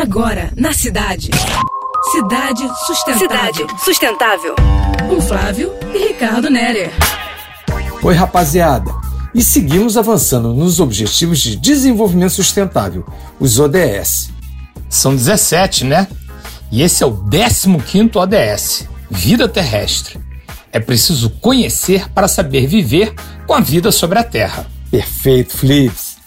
Agora, na cidade. Cidade Sustentável. Cidade Sustentável. Com Flávio e Ricardo Nerer. Oi, rapaziada. E seguimos avançando nos Objetivos de Desenvolvimento Sustentável, os ODS. São 17, né? E esse é o 15 ODS, Vida Terrestre. É preciso conhecer para saber viver com a vida sobre a Terra. Perfeito, Flips.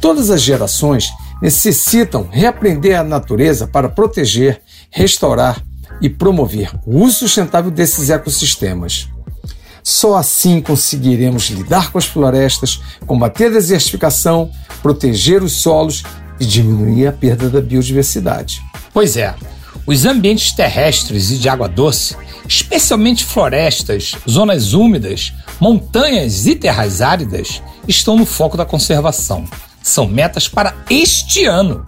Todas as gerações necessitam reaprender a natureza para proteger, restaurar e promover o uso sustentável desses ecossistemas. Só assim conseguiremos lidar com as florestas, combater a desertificação, proteger os solos e diminuir a perda da biodiversidade. Pois é, os ambientes terrestres e de água doce, especialmente florestas, zonas úmidas, montanhas e terras áridas, estão no foco da conservação. São metas para este ano.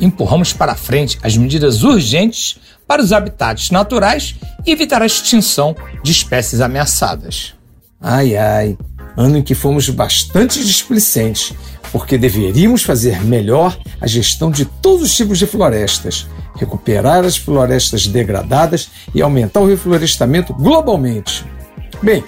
Empurramos para frente as medidas urgentes para os habitats naturais e evitar a extinção de espécies ameaçadas. Ai ai, ano em que fomos bastante displicentes, porque deveríamos fazer melhor a gestão de todos os tipos de florestas, recuperar as florestas degradadas e aumentar o reflorestamento globalmente. Bem,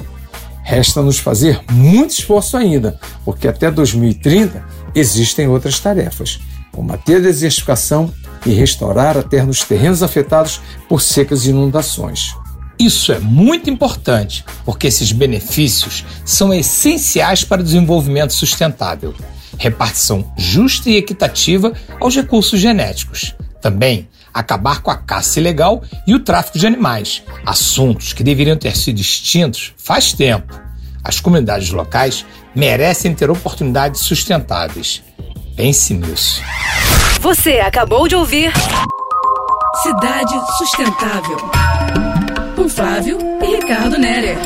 resta-nos fazer muito esforço ainda, porque até 2030 existem outras tarefas: combater a desertificação e restaurar a terra nos terrenos afetados por secas e inundações. Isso é muito importante, porque esses benefícios são essenciais para o desenvolvimento sustentável. Repartição justa e equitativa aos recursos genéticos. Também acabar com a caça ilegal e o tráfico de animais, assuntos que deveriam ter sido extintos faz tempo. As comunidades locais merecem ter oportunidades sustentáveis. Pense nisso. Você acabou de ouvir Cidade Sustentável. Com Flávio e Ricardo Nerer.